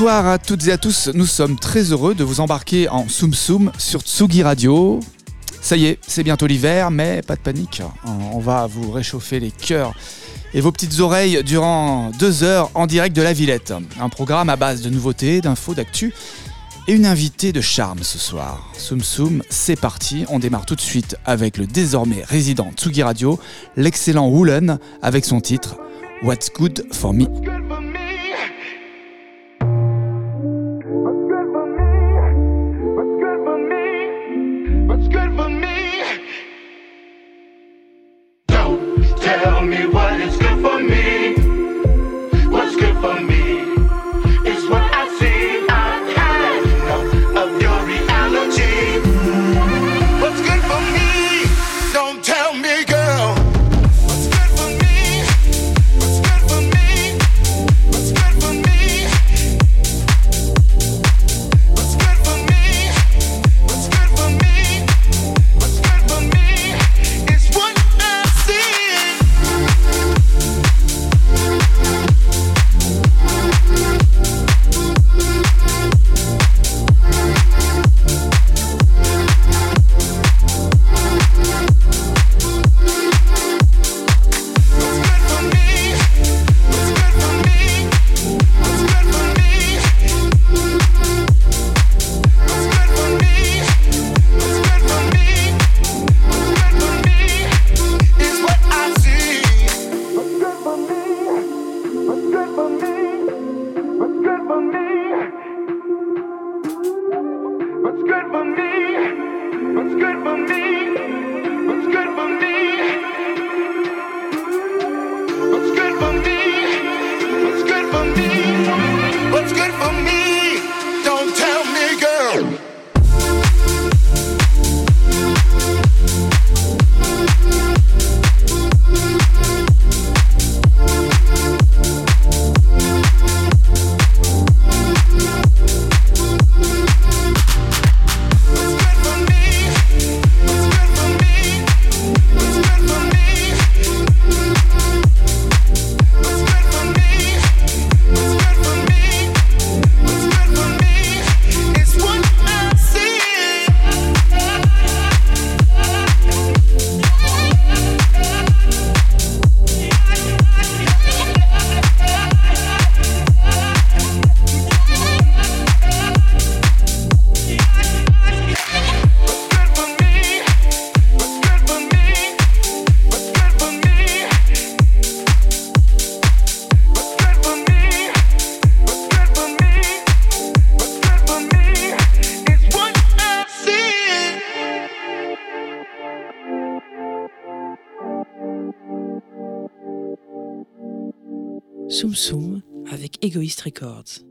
Bonsoir à toutes et à tous, nous sommes très heureux de vous embarquer en Soum Soum sur Tsugi Radio. Ça y est, c'est bientôt l'hiver, mais pas de panique, on va vous réchauffer les cœurs et vos petites oreilles durant deux heures en direct de la Villette. Un programme à base de nouveautés, d'infos, d'actu et une invitée de charme ce soir. Soum Soum, c'est parti, on démarre tout de suite avec le désormais résident Tsugi Radio, l'excellent Woolen, avec son titre What's Good for Me. Records.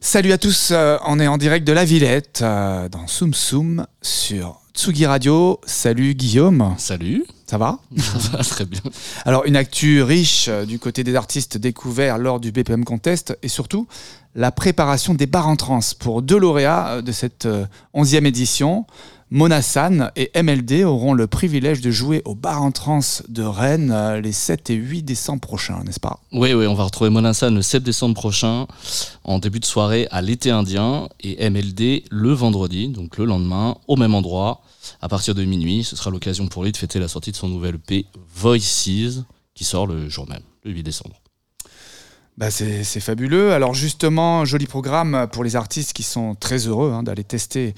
Salut à tous, euh, on est en direct de la Villette euh, dans Soum Soum sur Tsugi Radio. Salut Guillaume. Salut. Ça va? Ça va très bien. Alors une actu riche euh, du côté des artistes découverts lors du BPM Contest et surtout la préparation des bars en trans pour deux lauréats de cette onzième édition. Mona San et MLD auront le privilège de jouer au bar en trans de Rennes euh, les 7 et 8 décembre prochains, n'est-ce pas? Oui, oui, on va retrouver Mona San le 7 décembre prochain en début de soirée à l'été indien et MLD le vendredi, donc le lendemain, au même endroit, à partir de minuit. Ce sera l'occasion pour lui de fêter la sortie de son nouvel EP Voices qui sort le jour même, le 8 décembre. Bah c'est fabuleux. Alors justement, joli programme pour les artistes qui sont très heureux hein, d'aller tester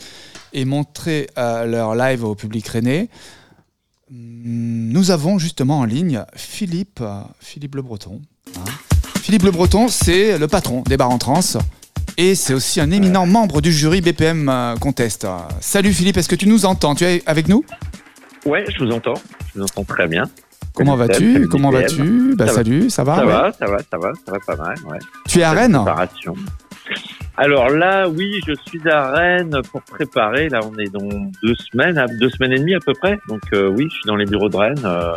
et montrer euh, leur live au public rennais. Nous avons justement en ligne Philippe, euh, Philippe Le Breton. Hein. Philippe Le Breton, c'est le patron des bars en trans et c'est aussi un éminent membre du jury BPM euh, Contest. Salut Philippe, est-ce que tu nous entends? Tu es avec nous? Ouais, je vous entends. Je vous entends très bien. Comment vas-tu? Comment vas-tu? Bah salut, ça va? Ça va, ça va, ça va, ça va pas mal. Ouais. Tu es à Rennes? Alors là, oui, je suis à Rennes pour préparer. Là, on est dans deux semaines, deux semaines et demie à peu près. Donc euh, oui, je suis dans les bureaux de Rennes, euh,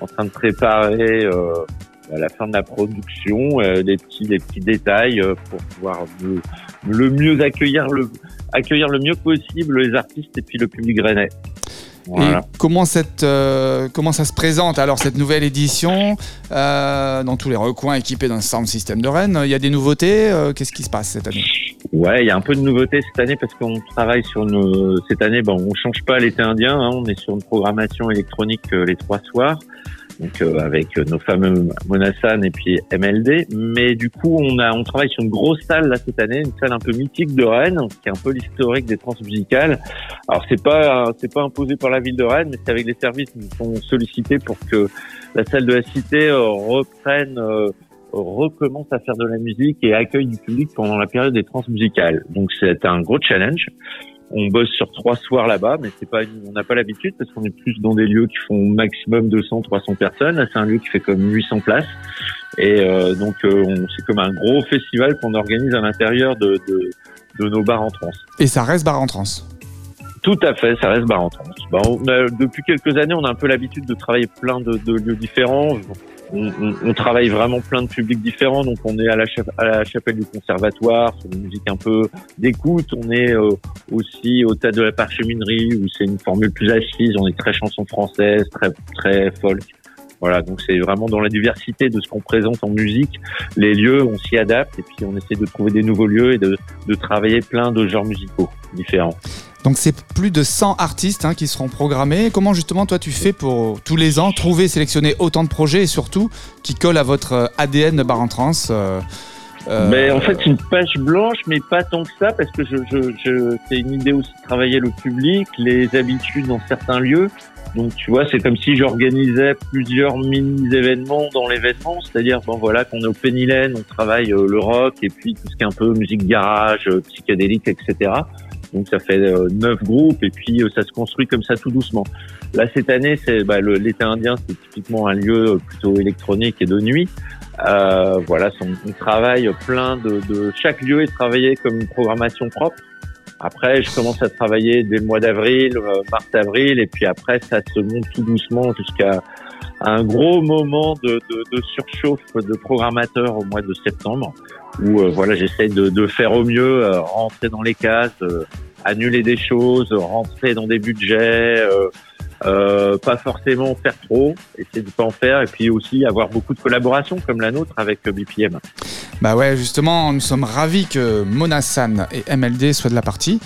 en train de préparer euh, la fin de la production, les petits, les petits détails pour pouvoir le, mieux accueillir le accueillir le mieux possible les artistes et puis le public rennais. Et comment, cette, euh, comment ça se présente alors cette nouvelle édition euh, dans tous les recoins équipés d'un sound system de Rennes Il y a des nouveautés euh, Qu'est-ce qui se passe cette année? Ouais, il y a un peu de nouveautés cette année parce qu'on travaille sur nos. Cette année, bon, on change pas l'été indien, hein, on est sur une programmation électronique les trois soirs donc euh, avec nos fameux Monassan et puis MLD. Mais du coup, on a on travaille sur une grosse salle là cette année, une salle un peu mythique de Rennes, qui est un peu l'historique des transmusicales. Alors c'est pas c'est pas imposé par la ville de Rennes, mais c'est avec les services qui sont sollicités pour que la salle de la Cité euh, reprenne euh, recommence à faire de la musique et accueille du public pendant la période des transmusicales. Donc c'est un gros challenge. On bosse sur trois soirs là-bas, mais c'est pas, on n'a pas l'habitude parce qu'on est plus dans des lieux qui font maximum 200, 300 personnes. Là, c'est un lieu qui fait comme 800 places. Et euh, donc, euh, c'est comme un gros festival qu'on organise à l'intérieur de, de, de, nos bars en trans. Et ça reste bar en trans tout à fait, ça reste bar en trans. depuis quelques années, on a un peu l'habitude de travailler plein de, de lieux différents on, travaille vraiment plein de publics différents. Donc on est à la, à la chapelle du conservatoire, sur une musique un peu d'écoute. On est euh, aussi au théâtre de la parcheminerie où c'est une formule plus assise. On est très chanson française, très très folk. Voilà, donc c'est vraiment dans la diversité de ce qu'on présente en musique. Les lieux, on s'y adapte et puis on essaie de trouver des nouveaux lieux et de, de travailler plein de genres musicaux différents. Donc c'est plus de 100 artistes hein, qui seront programmés. Comment justement toi tu fais pour tous les ans trouver, sélectionner autant de projets et surtout qui collent à votre euh, ADN de Bar en Trans euh, euh, mais en fait, une page blanche, mais pas tant que ça, parce que je, c'est une idée aussi de travailler le public, les habitudes dans certains lieux. Donc, tu vois, c'est comme si j'organisais plusieurs mini-événements dans l'événement, c'est-à-dire, bon, voilà, qu'on est au Pénilène, on travaille le rock, et puis tout ce qui est un peu musique garage, psychédélique, etc. Donc ça fait euh, neuf groupes et puis euh, ça se construit comme ça tout doucement. Là cette année, c'est bah, l'été indien, c'est typiquement un lieu plutôt électronique et de nuit. Euh, voilà, on, travaille plein de, de, chaque lieu est travaillé comme une programmation propre. Après, je commence à travailler dès le mois d'avril, euh, mars-avril, et puis après, ça se monte tout doucement jusqu'à un gros moment de, de, de, surchauffe de programmateurs au mois de septembre, où euh, voilà, j'essaie de, de, faire au mieux, rentrer dans les cases, annuler des choses, rentrer dans des budgets, euh, euh, pas forcément faire trop, essayer de pas en faire, et puis aussi avoir beaucoup de collaborations comme la nôtre avec BPM. Bah ouais, justement, nous sommes ravis que Monassan et MLD soient de la partie.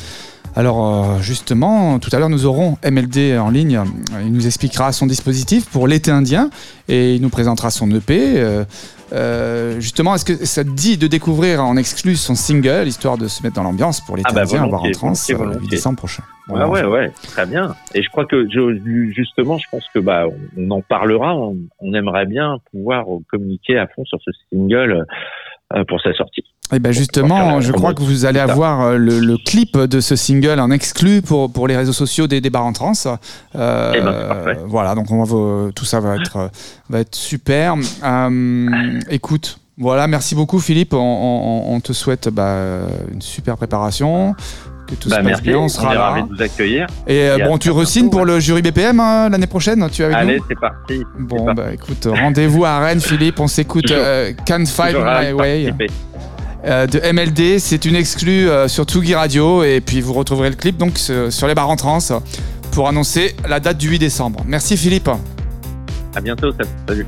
Alors euh, justement, tout à l'heure nous aurons MLD en ligne. Il nous expliquera son dispositif pour l'été indien et il nous présentera son EP. Euh, euh, justement, est-ce que ça te dit de découvrir en exclu son single, histoire de se mettre dans l'ambiance pour l'été ah bah indien, voir en trans, le 8 décembre prochain Ouais, ouais, ouais, très bien. Et je crois que justement, je pense que bah on en parlera. On, aimerait bien pouvoir communiquer à fond sur ce single pour sa sortie. Et eh ben justement, je crois que vous allez avoir euh, le, clip de ce single en exclu pour, pour les réseaux sociaux des débats en trans. Euh, eh ben, voilà, donc on va, tout ça va être, va être super. Euh, écoute, voilà, merci beaucoup Philippe. On, te souhaite bah, une super préparation. Que tout bah, se passe bien, on sera là. ravis de vous accueillir. Et, bon, tu resignes pour le jury BPM hein, l'année prochaine tu avec Allez, c'est parti. Bon, bah écoute, rendez-vous à Rennes, Philippe. On s'écoute Can't Fight My Way. Euh, de MLD. C'est une exclue euh, sur Tsugi Radio et puis vous retrouverez le clip donc sur les bars en trans pour annoncer la date du 8 décembre. Merci Philippe. À bientôt, salut.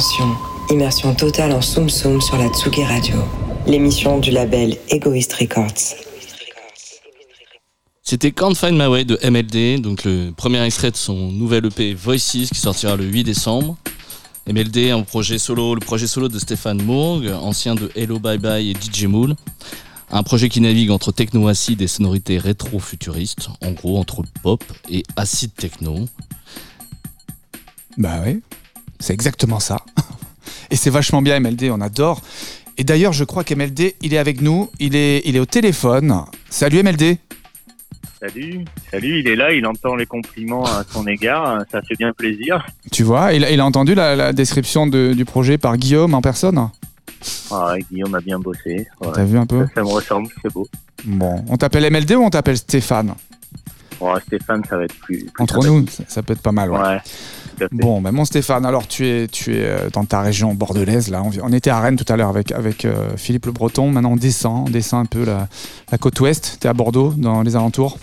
Attention, immersion totale en Soum Soum sur la Tsugi Radio, l'émission du label Egoist Records. C'était Can't Find My Way de MLD, donc le premier extrait de son nouvel EP Voices qui sortira le 8 décembre. MLD, un projet solo, le projet solo de Stéphane Mourg, ancien de Hello Bye Bye et DJ Mool. Un projet qui navigue entre techno acide et sonorités rétro-futuristes, en gros entre pop et acide techno. Bah oui, c'est exactement ça. Et c'est vachement bien MLD, on adore. Et d'ailleurs, je crois qu'MLD, il est avec nous, il est, il est au téléphone. Salut MLD. Salut, salut, il est là, il entend les compliments à son égard, ça fait bien plaisir. Tu vois, il, il a entendu la, la description de- du projet par Guillaume en personne Ah, Guillaume a bien bossé. ouais. T'as vu un peu Ça, ça me ressemble, c'est beau. Bon, on t'appelle MLD ou on t'appelle Stéphane? Bon, Stéphane, ça va être plus. plus Entre nous, ça, ça peut être pas mal. Ouais. ouais. Tout à fait. Bon, ben mon Stéphane, alors tu es, tu es euh, dans ta région bordelaise, là. On, on était à Rennes tout à l'heure avec, avec euh, Philippe Le Breton. Maintenant, on descend, on descend un peu la, la côte ouest. Tu es à Bordeaux, dans les alentours?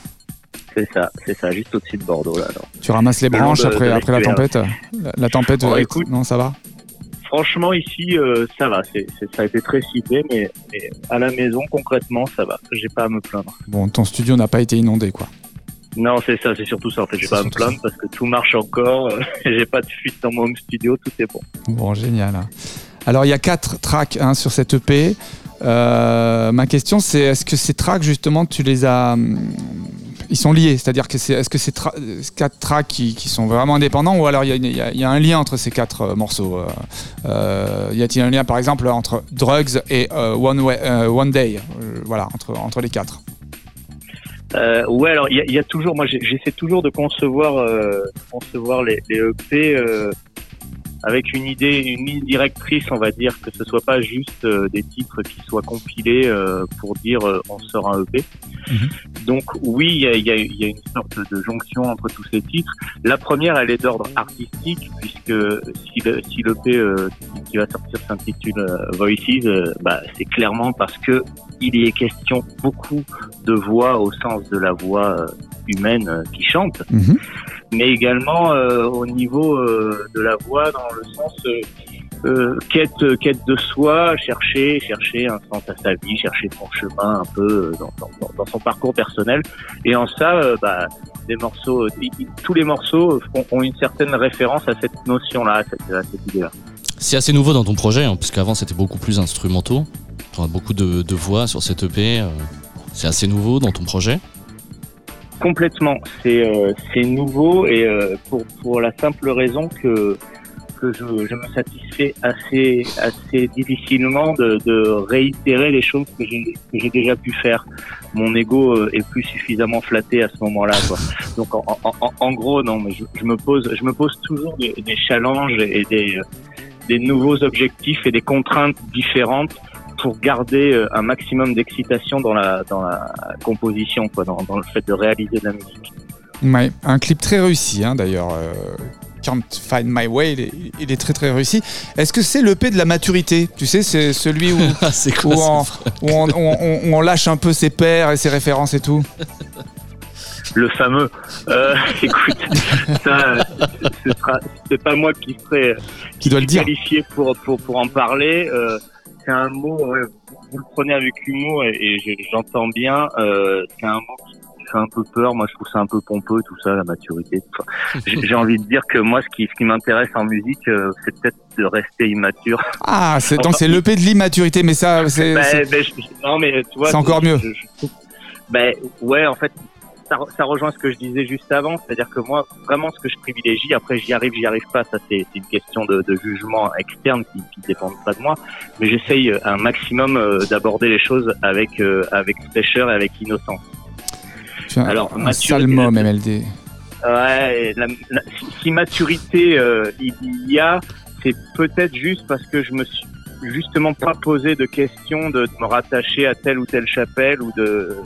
C'est ça, c'est ça, juste au-dessus de Bordeaux, là. Tu ramasses les branches de- après, de après la tempête? La, la tempête, euh, écoute. non, ça va? Franchement, ici, euh, ça va. Ça a été très cité, mais, mais à la maison, concrètement, ça va. J'ai pas à me plaindre. Bon, ton studio n'a pas été inondé, quoi. Non, c'est ça, c'est surtout ça. En fait, j'ai C'est pas me plaindre parce que tout marche encore. j'ai pas de fuite dans mon home studio, tout est bon. Bon, génial. hein. Alors, il y a quatre tracks hein, sur cette EP. Euh, ma question, c'est est-ce que ces tracks, justement, tu les as. hum, Ils sont liés, c'est-à-dire que c'est est-ce que tra- euh, quatre tracks qui, qui sont vraiment indépendants ou alors il y a, y y un lien entre ces quatre euh, morceaux euh, Y a-t-il un lien par exemple entre Drugs et euh, One, Way- One Day? Voilà, entre, entre les quatre. Euh, ouais, alors il y y a toujours, moi j'essaie toujours de concevoir, euh, concevoir les, les EP euh, avec une idée, une ligne directrice, on va dire, que ce soit pas juste euh, des titres qui soient compilés euh, pour dire euh, on sort un EP. Donc oui, il y a, y, a, y a une sorte de jonction entre tous ces titres. La première, elle est d'ordre artistique, puisque si le si l'EP euh, qui- qui va sortir s'intitule euh, Voices, bah, c'est clairement parce que il y est question beaucoup de voix au sens de la voix euh, humaine euh, qui chante, Mhm. mais également euh, au niveau euh, de la voix dans le sens euh, quête quête de soi, chercher chercher un sens à sa vie, chercher son chemin un peu dans, dans, dans- dans son parcours personnel. Et en ça, bah, des morceaux, tous les morceaux ont une certaine référence à cette notion-là, à cette, à cette idée-là. C'est assez nouveau dans ton projet, hein, puisqu'avant c'était beaucoup plus instrumentaux. Tu as beaucoup de, voix sur cette EP. euh, c'est assez nouveau dans ton projet. Complètement, c'est euh, nouveau et euh, pour pour la simple raison que que je, me satisfais assez assez difficilement de, réitérer les choses que j'ai déjà pu faire. Mon ego euh, est plus suffisamment flatté à ce moment-là. Donc en gros non, mais je, je me pose je me pose toujours des, des challenges et des des nouveaux objectifs et des contraintes différentes pour garder euh, un maximum d'excitation dans la dans la composition, quoi, dans, dans le fait de réaliser de la musique. Ouais, un clip très réussi hein, d'ailleurs. euh, Can't Find My Way, il est, il est très très réussi. Est-ce que c'est l'EP de la maturité? Tu sais, c'est celui où, c'est où, quoi on, où on- on- on- où on lâche un peu ses pairs et ses références et tout? Le fameux, euh, écoute, ça, ce sera, c'est pas moi qui serai Qui doit le dire qualifié pour pour pour en parler. euh, c'est un mot, ouais, vous le prenez avec humour et, et je- j'entends bien. euh, c'est un mot qui fait un peu peur. Moi, je trouve ça un peu pompeux, tout ça, la maturité. J'ai envie de dire que moi, ce qui ce qui m'intéresse en musique, euh, c'est peut-être de rester immature. Ah, c'est- donc c'est l'EP de l'immaturité, mais ça, c'est. C'est- je- non, mais tu vois. C'est encore je- mieux. je- ben, ouais, en fait, ça, re- ça rejoint ce que je disais juste avant. C'est-à-dire que moi, vraiment, ce que je privilégie, après, j'y arrive, j'y arrive pas. Ça, c'est une question de, de jugement externe qui, qui dépend pas de moi. Mais j'essaye euh, un maximum euh, d'aborder les choses avec, euh, avec fraîcheur et avec innocence. tu as alors, un sale mot, MLD. Ouais, la- la- si, maturité euh, il y a, c'est peut-être juste parce que je me suis justement pas posé de question de, de me rattacher à telle ou telle chapelle ou de.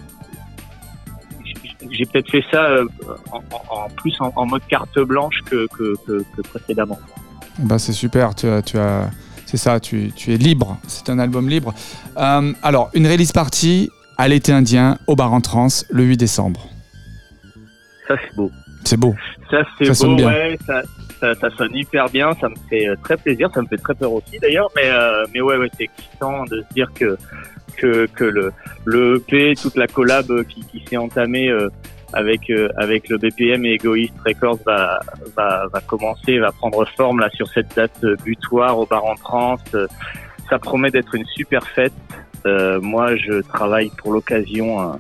J'ai peut-être fait ça euh, en, plus en, en mode carte blanche que, que, que, que précédemment. Bah, c'est super, tu as. Tu as... C'est ça, tu, tu es libre. C'est un album libre. Euh, alors, une release party à l'été indien au bar en trans le 8 décembre. Ça c'est beau. C'est beau. Ça, c'est Ça sonne beau, bien. ouais. Ça, ça, ça sonne hyper bien. Ça me fait euh, très plaisir. Ça me fait très peur aussi, d'ailleurs. Mais, euh, mais ouais, ouais, c'est excitant de se dire que, que, que le, le EP, toute la collab euh, qui, qui s'est entamée euh, avec, euh, avec le BPM et Egoist Records va, va, va commencer, va prendre forme là sur cette date butoir au bar en trance. Euh, Ça promet d'être une super fête. Moi, je travaille pour l'occasion un,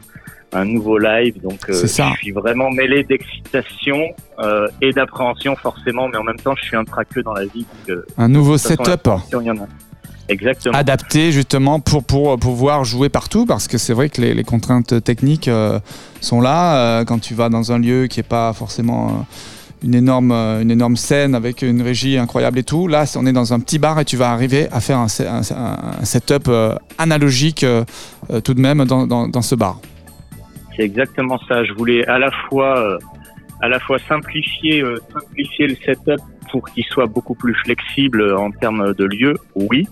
un nouveau live, donc euh, ça. je suis vraiment mêlé d'excitation euh, et d'appréhension forcément, mais en même temps, je suis un traqueux dans la vie. Donc, euh, Un nouveau setup l'appréhension, il y en a. Exactement. adapté justement pour, pour pouvoir jouer partout parce que c'est vrai que les, les contraintes techniques euh, sont là. Euh, quand tu vas dans un lieu qui n'est pas forcément euh, une, énorme, euh, une énorme scène avec une régie incroyable et tout, là on est dans un petit bar et tu vas arriver à faire un, se- un- un setup euh, analogique euh, euh, tout de même dans, dans- dans ce bar. C'est exactement ça. Je voulais à la fois, euh, à la fois simplifier, euh, simplifier le setup pour qu'il soit beaucoup plus flexible euh, en termes de lieu, oui.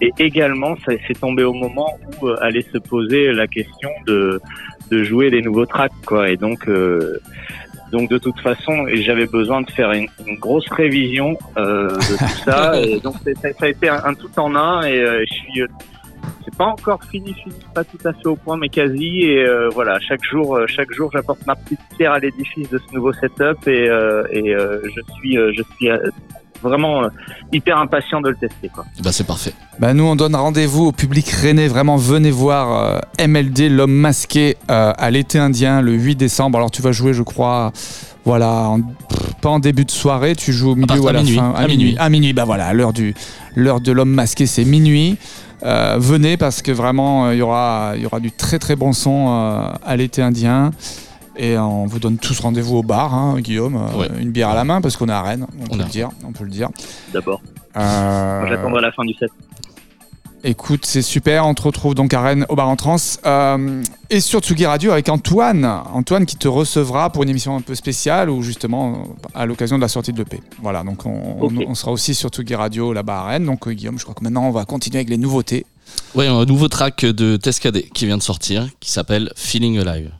Et également, ça c'est tombé au moment où euh, allait se poser la question de de jouer des nouveaux tracks, quoi. Et donc, euh, donc de toute façon, j'avais besoin de faire une, une grosse révision euh, de tout ça. et donc ça, ça a été un, un tout en un. Et je suis euh, c'est pas encore fini, fini, pas tout à fait au point, mais quasi. Et euh, voilà, chaque jour, euh, chaque jour, j'apporte ma petite pierre à l'édifice de ce nouveau setup et, euh, et euh, je suis, je suis vraiment hyper impatient de le tester. Quoi. Bah, c'est parfait. Bah, nous, on donne rendez-vous au public rennais. Vraiment, venez voir euh, MLD, l'homme masqué, euh, à l'été indien, le 8 décembre. Alors, tu vas jouer, je crois, voilà, en- pas en début de soirée, tu joues au milieu ou à à la minuit. fin? À minuit. À minuit, bah voilà, l'heure du, l'heure de l'homme masqué, c'est minuit. Euh, venez parce que vraiment, euh, il y aura, il y aura du très très bon son euh, à l'été indien. Et on vous donne tous rendez-vous au bar, hein, Guillaume, euh, Ouais. une bière à la main parce qu'on est à Rennes, on, On peut le dire, on peut le dire. D'abord, Euh, j'attendrai la fin du set. Écoute, c'est super. On te retrouve donc à Rennes au Bar en Trans euh, et sur Tsugi Radio avec Antoine. Antoine qui te recevra pour une émission un peu spéciale ou justement à l'occasion de la sortie de l'EP. Voilà, donc on, Ok. on- on sera aussi sur Tsugi Radio là-bas à Rennes. Donc euh, Guillaume, je crois que maintenant on va continuer avec les nouveautés. Ouais, un nouveau track de Tescadé qui vient de sortir qui s'appelle Feeling Alive.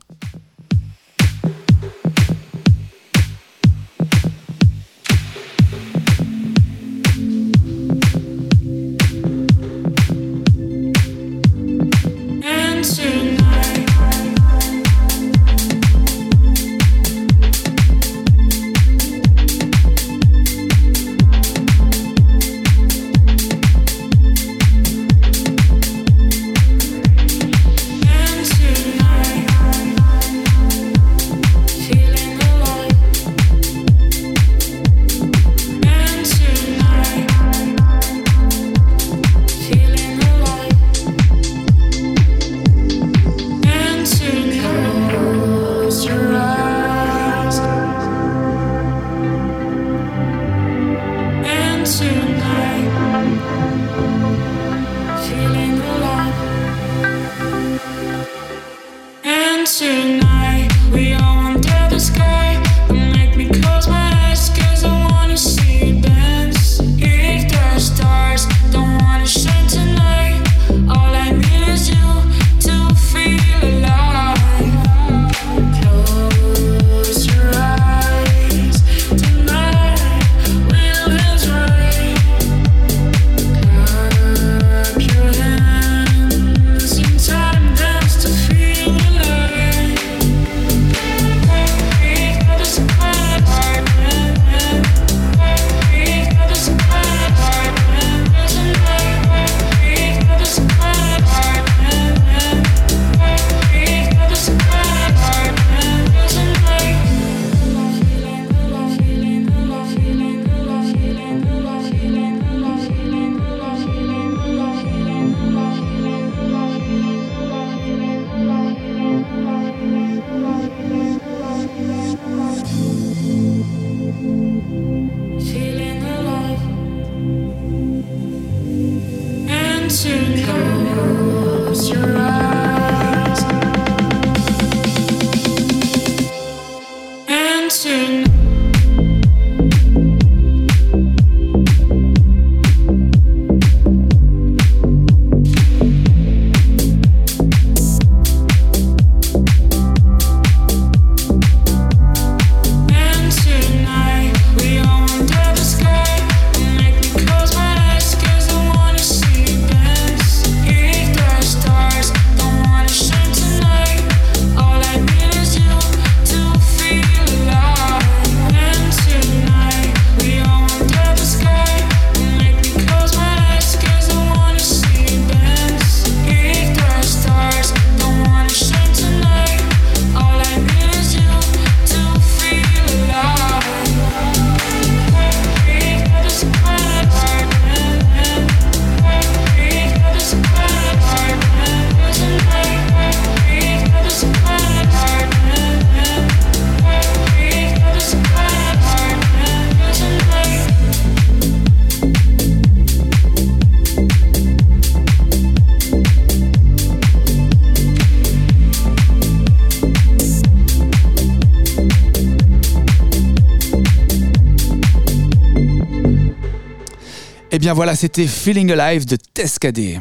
Bien voilà, c'était Feeling Alive de Tescadé.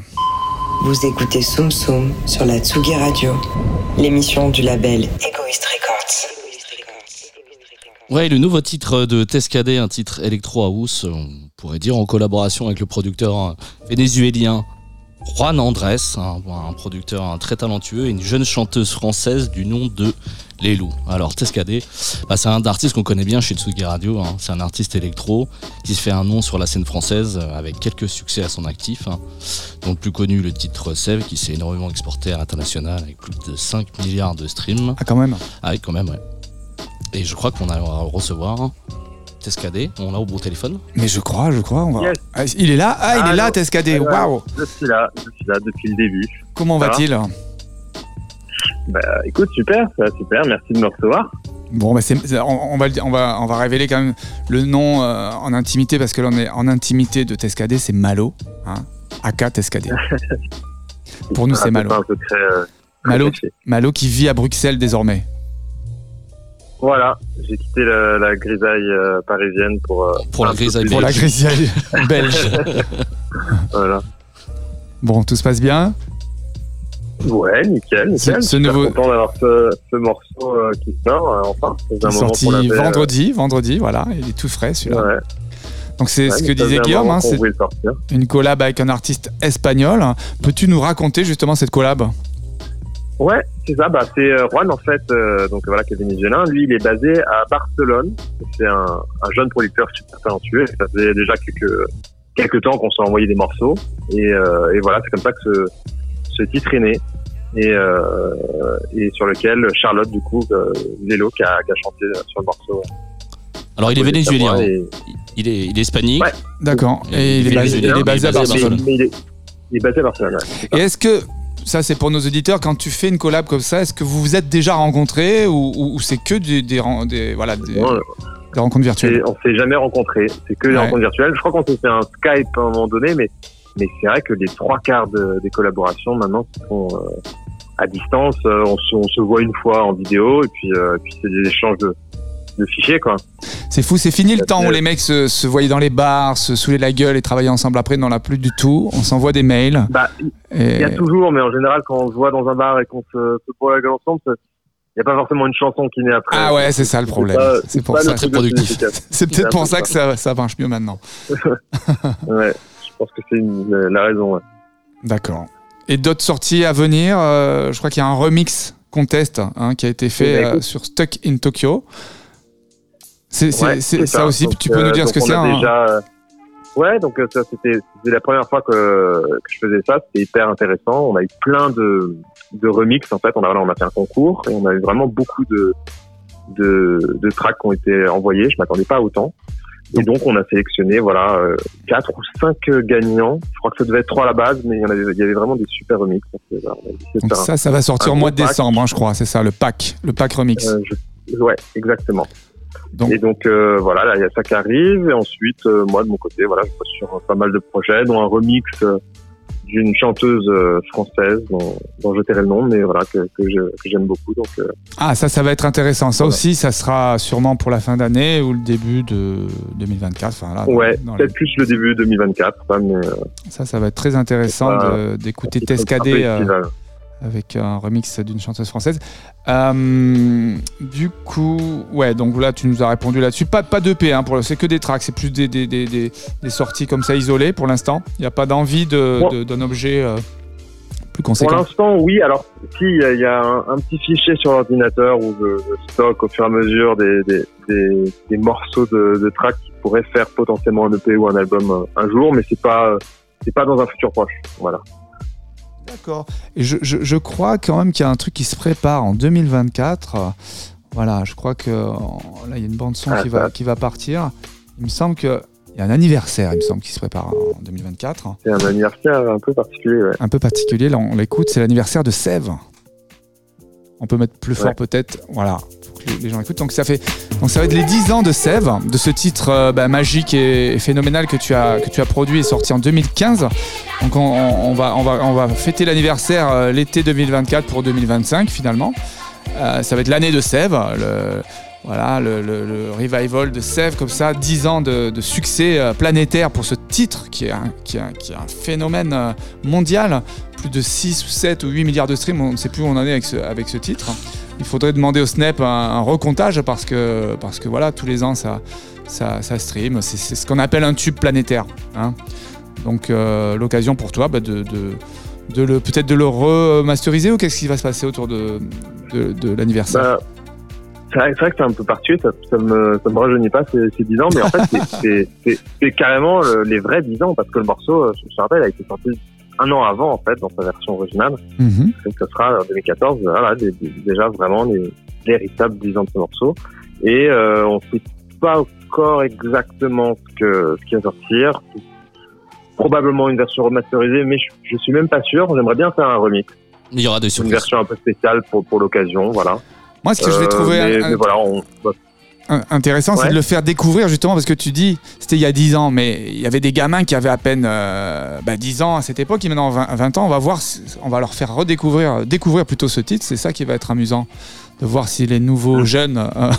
Vous écoutez Soum Soum sur la Tsugi Radio, l'émission du label Egoist Records. Ouais, le nouveau titre de Tescadé, un titre électro house, on pourrait dire en collaboration avec le producteur euh, vénézuélien Juan Andrés, un, un producteur un très talentueux, et une jeune chanteuse française du nom de Lelou. Alors Tescadé, bah, c'est un artiste qu'on connaît bien chez Tsugi Radio, hein. c'est un artiste électro qui se fait un nom sur la scène française euh, avec quelques succès à son actif. hein. Donc le plus connu le titre Sève qui s'est énormément exporté à l'international avec plus de 5 milliards de streams. Ah, quand même. Ah oui, quand même, ouais. Et je crois qu'on va recevoir Tescadé, on l'a au téléphone. Mais je crois, je crois. On va... Yes. Ah, il est là? Ah, il est là, Allô. Tescadé. Waouh Je suis là, je suis là depuis le début. Comment va-t-il? Bah, écoute, super, ça va super, merci de me recevoir. Bon, bah c'est, c'est- on, on va, on, va, on va révéler quand même le nom euh, en intimité parce que là on est en intimité de Tescadé, c'est Malo. Hein Aka Tescadé. Pour nous, Ah, c'est Malo. un secret. euh, Malo. Malo qui vit à Bruxelles désormais. Voilà, j'ai quitté la, la grisaille euh, parisienne pour. euh, Pour la Pour grisaille belge. Voilà. Bon, tout se passe bien? Ouais, nickel, nickel. ce nouveau- content d'avoir ce, ce morceau euh, qui sort, euh, enfin. Faisait un Sorti euh, vendredi, vendredi, voilà, il est tout frais celui-là. Ouais, Donc c'est ouais, ce que disait Guillaume, hein, c'est une collab avec un artiste espagnol. Peux-tu nous raconter justement cette collab? Ouais, c'est ça. Bah, c'est euh, Juan en fait, euh, donc voilà, qui est vénézuélien. Lui, il est basé à Barcelone. C'est un, un jeune producteur super talentueux. Ça faisait déjà quelques quelques temps qu'on s'est envoyé des morceaux. Et, euh, et voilà, c'est comme ça que ce, ce titre est né. Et, euh, et sur lequel Charlotte, du coup, euh, Vélo, qui a, qui a chanté sur le morceau. Alors il est vénézuélien, et- il est, il est hispanique. Ouais. D'accord. Il est Et il est basé, il est basé à il est basé à Barcelone. Mais il est, il est basé à Barcelone. ouais. Et est-ce que, ça c'est pour nos auditeurs, quand tu fais une collab comme ça, est-ce que vous vous êtes déjà rencontrés ou, ou- ou c'est que des, des, ren- des- voilà, des, rencontres virtuelles? On s'est jamais rencontrés. C'est que des Ouais. rencontres virtuelles. Je crois qu'on s'est fait un Skype à un moment donné, mais, mais c'est vrai que les trois quarts de- des collaborations maintenant se font euh, à distance. Euh, on, se, on se voit une fois en vidéo et puis, euh, puis c'est des échanges de, de fichiers, quoi. C'est fou, c'est fini le temps où les mecs se, se voyaient dans les bars, se saoulaient la gueule et travaillaient ensemble après, non, là plus du tout. On s'envoie des mails. Bah, il Et... y a toujours, mais en général, quand on se voit dans un bar et qu'on se, se boit la gueule ensemble, il n'y a pas forcément une chanson qui naît après. Ah ouais, c'est ça le problème. C'est pour ça. plus productif. C'est peut-être pour ça que ça, ça marche mieux maintenant. Ouais, pense que c'est une- la raison. ouais. D'accord. Et d'autres sorties à venir euh, Je crois qu'il y a un remix contest hein, qui a été fait Eh ben, euh, sur Stuck in Tokyo. C'est Ouais, ça, aussi, Donc, tu peux nous euh, dire ce que c'est a hein euh, Ouais, donc euh, ça c'était la première fois que, que je faisais ça, c'était hyper intéressant. On a eu plein de de remix en fait. On a on a fait un concours et on a eu vraiment beaucoup de de, de tracks qui ont été envoyés. Je m'attendais pas à autant. Et donc on a sélectionné voilà euh, quatre ou cinq euh, gagnants. Je crois que ça devait être trois à la base, mais il y en avait il y avait vraiment des super remix. Donc, euh, voilà, Donc ça, ça va sortir au mois de pack. décembre, hein, je crois. C'est ça, le pack, le pack remix. euh, je- ouais, exactement. Donc- Et donc euh, voilà, là il y a ça qui arrive et ensuite euh, moi de mon côté voilà, je bosse sur pas mal de projets, dont un remix euh, d'une chanteuse euh, française dont, dont je tairai le nom, mais voilà que, que je- que j'aime beaucoup. Donc euh, Ah, ça, ça va être intéressant. Ça Voilà. aussi, ça sera sûrement pour la fin d'année ou le début de 2024. Enfin, là, dans- ouais, les- peut-être plus le début 2024, ça, mais euh, Ça, ça va être très intéressant d'écouter Tescadé. Avec un remix d'une chanteuse française. Euh, du coup, ouais, donc là, tu nous as répondu là-dessus. Pas, pas d'EP, hein, pour c'est que des tracks, c'est plus des, des, des, des- des sorties comme ça isolées pour l'instant. Il n'y a pas d'envie de- Bon. de- d'un objet euh, plus Pour conséquent. l'instant, oui. Alors, si, il y a, un, un petit fichier sur l'ordinateur où je, je stocke au fur et à mesure des, morceaux de, de tracks qui pourraient faire potentiellement un EP ou un album euh, un jour, mais c'est pas, c'est pas dans un futur proche. Voilà. D'accord. Et je, je, je crois quand même qu'il y a un truc qui se prépare en 2024. Euh, Voilà, je crois que là, il y a une bande son Ah, qui, va, ça. qui va partir. Il me semble qu'il y a un anniversaire, il me semble, qui se prépare en 2024. C'est un anniversaire un peu particulier, ouais. Un peu particulier, là, on l'écoute, c'est l'anniversaire de Sèvres. On peut mettre plus fort Ouais. peut-être, voilà, pour que les- les gens écoutent. Donc ça, fait, donc ça va être les 10 ans de Sèvres, de ce titre euh, bah, magique et, et phénoménal que tu, as, que tu as produit et sorti en 2015. Donc on, va, on, va, on va fêter l'anniversaire euh, l'été 2024 pour 2025 finalement. Euh, ça va être l'année de Sèvres, le, Voilà, le, revival de Sèvres, comme ça, 10 ans de, succès euh, planétaire pour ce titre qui est un, phénomène euh, mondial. Plus de 6 ou 7 ou 8 milliards de streams, on ne sait plus où on en est avec ce, titre. Il faudrait demander au Snap un, recomptage parce que, voilà, tous les ans ça, ça, stream. C'est ce qu'on appelle un tube planétaire. hein. Donc euh, l'occasion pour toi bah, de, peut-être de le remasteriser ou qu'est-ce qui va se passer autour de l'anniversaire? Bah, c'est vrai, que c'est un peu particulier, ça, ça me, ça me rajeunit pas ces, ces 10 ans, mais en fait, c'est- c'est- c'est c'est carrément le- les vrais 10 ans, parce que le morceau, euh, je me rappelle, a été sorti un an avant, en fait, dans sa version originale. Mhm. Donc, ce sera en 2014, voilà, des- des- déjà vraiment les véritables 10 ans de ce morceau. Et euh, on sait pas encore exactement ce, que, ce qui va sortir. Probablement une version remasterisée, mais je, je suis même pas sûr. J'aimerais bien faire un remix, Il y aura des une surprises. version un peu spéciale pour, pour l'occasion, voilà. Moi, ce que je vais Euh, trouver mais, un- mais voilà, on, un- intéressant, c'est de le faire découvrir justement parce que tu dis, c'était il y a 10 ans, mais il y avait des gamins qui avaient à peine euh, bah, 10 ans à cette époque, et maintenant 20, 20 ans, on va voir, on va leur faire redécouvrir, découvrir plutôt ce titre, c'est ça qui va être amusant, de voir si les nouveaux jeunes euh,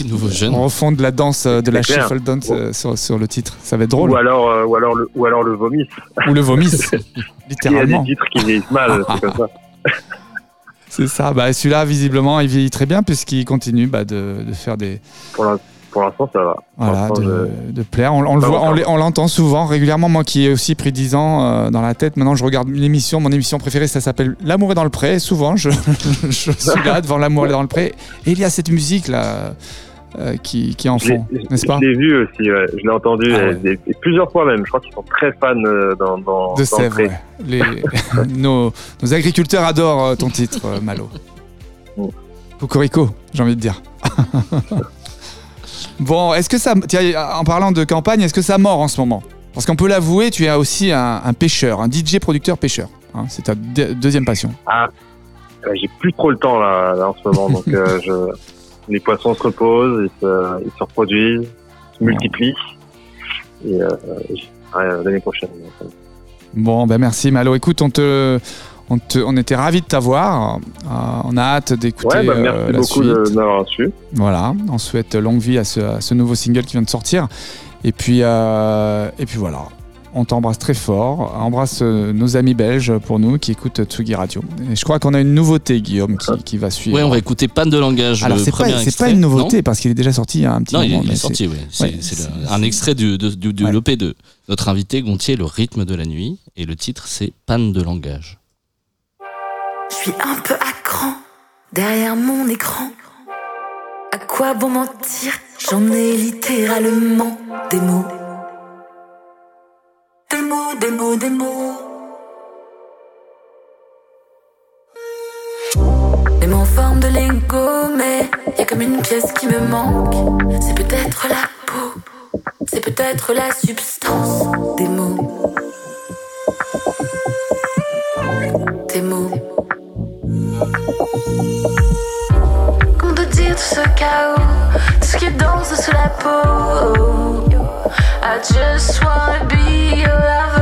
refont de la danse, euh, de la clair. shuffle dance sur, sur le titre. Ça va être drôle. ou alors, euh, ou alors le, ou alors le. Ou le vomisse, Il y a des littéralement. titres qui vieillissent mal, c'est comme ça. C'est ça. Bah, Celui-là, visiblement, il vieillit très bien puisqu'il continue bah, de, de faire des, Pour l'in- pour l'instant, ça va. Voilà, de, de plaire. Le voit, on l'entend souvent, régulièrement. Moi qui ai aussi pris 10 ans euh, dans la tête, maintenant je regarde l'émission. Mon émission préférée, ça s'appelle L'amour est dans le pré. Souvent, je, je suis là devant L'amour est dans le pré. Et il y a cette musique là euh, qui, qui en je- n'est-ce pas Je l'ai vu aussi, ouais. je l'ai entendu Ah et- ouais. et, et plusieurs fois même. Je crois qu'ils sont très fans euh, dans, dans, De Sèvres. Pré. ouais. Les, nos, nos agriculteurs adorent euh, ton titre, euh, Malo. Cocorico, j'ai envie de dire. bon, est-ce que ça. Tiens, en parlant de campagne, est-ce que ça mord en ce moment? Parce qu'on peut l'avouer, tu es aussi un, un pêcheur, un DJ producteur pêcheur. hein, c'est ta de- deuxième passion. Ah, euh, j'ai plus trop le temps là, là, en ce moment. donc, euh, je, les poissons se reposent, ils se, ils se reproduisent, se multiplient. Et euh, l'année prochaine. Bon, ben merci Malo. Écoute, on te. On, te- on était ravis de t'avoir. Euh, on a hâte d'écouter Ouais, bah, euh, merci la beaucoup suite. de de m'avoir reçu. Voilà, on souhaite longue vie à ce, à ce nouveau single qui vient de sortir. Et puis, euh, et puis voilà, on t'embrasse très fort. Embrasse euh, nos amis belges pour nous qui écoutent Tsugi Radio. Et je crois qu'on a une nouveauté, Guillaume, qui, qui va suivre. Ouais, on va écouter Panne de langage. Alors, c'est pas, une nouveauté parce qu'il est déjà sorti il y a un petit Non, il, moment. il est sorti, oui. C'est ouais, un extrait du, de, du, du Ouais. de notre invité Gontier, Le rythme de la nuit. Et le titre, c'est Panne de langage. Je suis un peu à cran derrière mon écran. À quoi bon mentir? J'en ai littéralement des mots. Mots, des mots, des mots. En de lingot, mais y a comme une pièce qui me manque. C'est peut-être la peau, c'est peut-être la substance des mots. Des mots. Comment te dire tout ce chaos, tout ce qui danse sous la peau. I just wanna be your lover.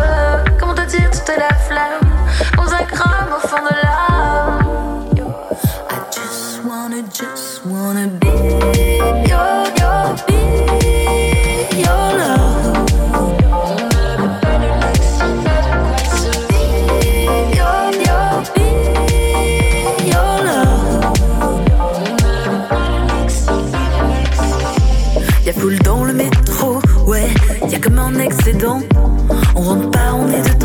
On rentre pas, on est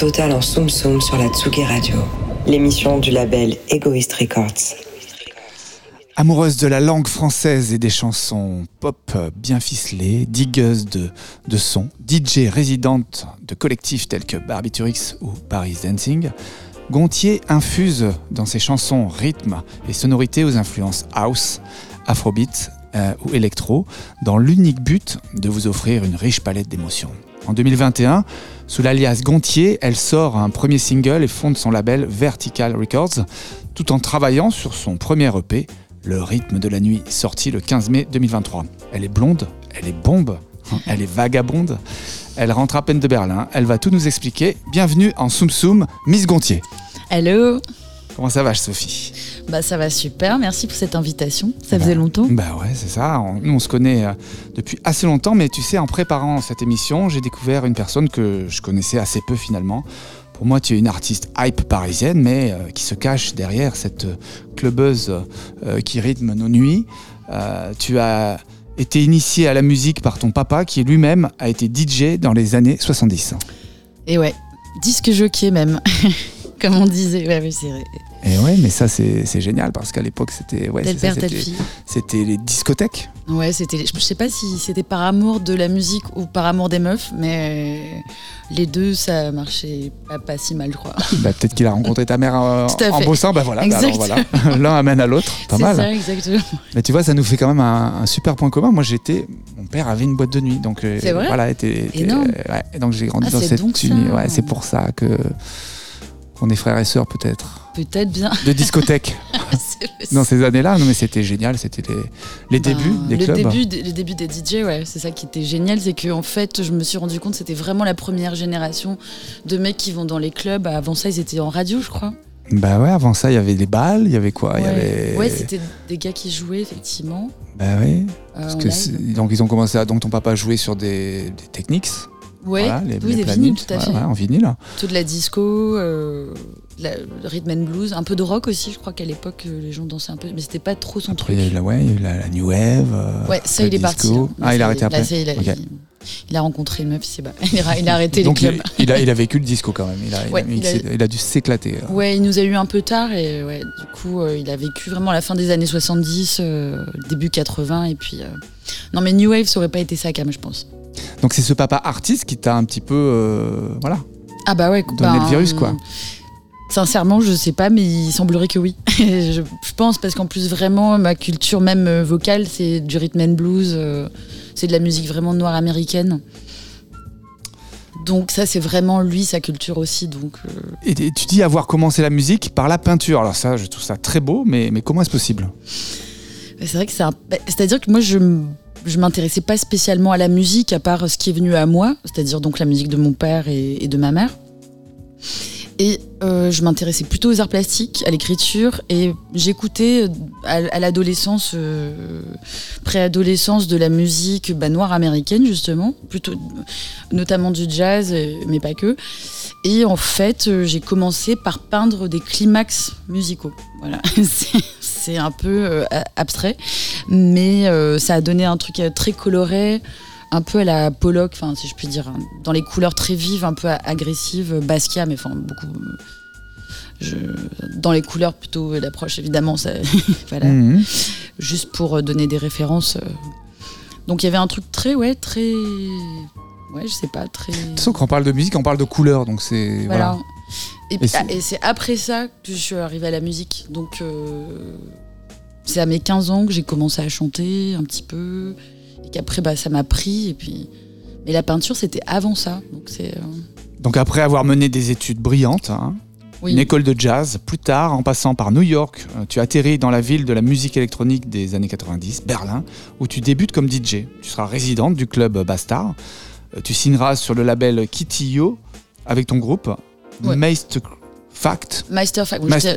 totale en Soum Soum sur la Tsugi Radio, l'émission du label Egoist Records. Amoureuse de la langue française et des chansons pop bien ficelées, digueuse de, de son, DJ résidente de collectifs tels que Barbiturix ou Paris Dancing, Gontier infuse dans ses chansons rythme et sonorités aux influences house, afrobeat euh, ou électro, dans l'unique but de vous offrir une riche palette d'émotions. En 2021, sous l'alias Gontier, elle sort un premier single et fonde son label Vertical Records, tout en travaillant sur son premier EP, Le rythme de la nuit, sorti le 15 mai 2023. Elle est blonde, elle est bombe, elle est vagabonde, elle rentre à peine de Berlin, elle va tout nous expliquer. Bienvenue en Soum Soum, Miss Gontier. Hello Comment ça va, Sophie? Bah ça va super, merci pour cette invitation. Ça faisait longtemps. Bah ouais, c'est ça. On- nous, on se connaît euh, depuis assez longtemps, mais tu sais, en préparant cette émission, j'ai découvert une personne que je connaissais assez peu finalement. Pour moi, tu es une artiste hype parisienne, mais euh, qui se cache derrière cette euh, clubeuse euh, qui rythme nos nuits. Euh, tu as été initié à la musique par ton papa, qui lui-même a été DJ dans les années 70. Et ouais, disque jockey même, comme on disait. Ouais, c'est. Et ouais, mais ça, c'est génial parce qu'à l'époque, c'était ouais, c'était- les discothèques. Ouais, c'était. Je sais pas si c'était par amour de la musique ou par amour des meufs, mais les deux, ça marchait pas, pas si mal, je crois. Bah, Peut-être qu'il a rencontré ta mère euh, en bossant, bah voilà, bah voilà. l'un amène à l'autre, pas C'est mal. ça, exactement. Mais tu vois, ça nous fait quand même un, un super point commun. Moi, j'étais, mon père avait une boîte de nuit, donc euh, C'est vrai voilà, était, était- ouais, et donc j'ai grandi Ah, dans cette uni. Ouais, c'est pour ça que qu'on est frères et sœurs peut-être Peut-être bien. de discothèque dans ces années-là. Non, mais c'était génial. C'était les, les Ben, débuts des le clubs. Début, des- le début des DJ, ouais, c'est ça qui était génial, c'est qu'en fait, je me suis rendu compte que c'était vraiment la première génération de mecs qui vont dans les clubs. Avant ça, ils étaient en radio, je crois. Bah ouais, avant ça, il y avait les balles, il y avait quoi? Y ouais, avait. Ouais, c'était des gars qui jouaient, effectivement. Bah ouais. euh, Parce que donc ils ont commencé à donc ton papa jouait sur des, des Technics. Ouais, Voilà, les, oui, les des vinyles, tout à ouais, fait. ouais, en vinyle. Tout de la disco, euh, la, le rhythm and blues, un peu de rock aussi. Je crois qu'à l'époque, euh, les gens dansaient un peu, mais c'était pas trop son Après, truc. il y a eu la, ouais, il y a eu la, la New Wave. euh, Ouais, ça, il est disco. parti. hein. Là, Ah, il a arrêté après. ça, il, a, Ok. il- il a rencontré une meuf, il, il, a, il a arrêté Donc les clubs. il a, il a vécu le disco quand même. Il a, Ouais, il dû s'éclater. Ouais, il nous a eu un peu tard et ouais, du coup, euh, il a vécu vraiment la fin des années 70, euh, début 80 et puis. euh, Non, mais New Wave, ça aurait pas été ça, quand même, je pense. Donc c'est ce papa artiste qui t'a un petit peu, euh, voilà. Ah bah ouais, Donner ben, le virus, quoi. Sincèrement, je sais pas, mais il semblerait que oui. je, pense parce qu'en plus vraiment ma culture même euh, vocale, c'est du rhythm and blues, euh, c'est de la musique vraiment noire américaine. Donc ça, c'est vraiment lui sa culture aussi. Donc euh, Et, et tu dis avoir commencé la musique par la peinture. Alors ça, je trouve ça très beau, mais, mais comment est-ce possible? C'est vrai que c'est un... bah, c'est-à-dire que moi je je m'intéressais pas spécialement à la musique à part ce qui est venu à moi, c'est-à-dire donc la musique de mon père et, et de ma mère. Et euh, je m'intéressais plutôt aux arts plastiques, à l'écriture, et j'écoutais euh, à, l'adolescence, euh, préadolescence, de la musique bah, noire américaine justement, plutôt notamment du jazz, mais pas que. Et en fait, j'ai commencé par peindre des climax musicaux. Voilà, C'est- un peu abstrait, mais ça a donné un truc très coloré, un peu à la Pollock, enfin si je puis dire, hein, dans les couleurs très vives, un peu agressives, Basquiat, mais enfin beaucoup. je- dans les couleurs plutôt d'approche évidemment, ça, voilà, Mhm. juste pour euh, donner des références. euh. Donc il y avait un truc très, ouais, très, ouais, je sais pas, très. De toute façon, quand on parle de musique, on parle de couleurs. Donc c'est. Voilà. Voilà. Et, Et c'est- et c'est après ça que je suis arrivée à la musique. Donc, euh, c'est à mes 15 ans que j'ai commencé à chanter un petit peu. Et qu'après, bah, ça m'a pris. Et puis... Mais la peinture, c'était avant ça. Donc, c'est. euh, Donc après avoir mené des études brillantes, hein, Oui. une école de jazz, plus tard, en passant par New York, euh, tu atterris dans la ville de la musique électronique des années 90, Berlin, où tu débutes comme DJ. Tu seras résidente du club Bastard. Euh, Tu signeras sur le label Kitty Yo avec ton groupe, Ouais. Meister Fact. Meister-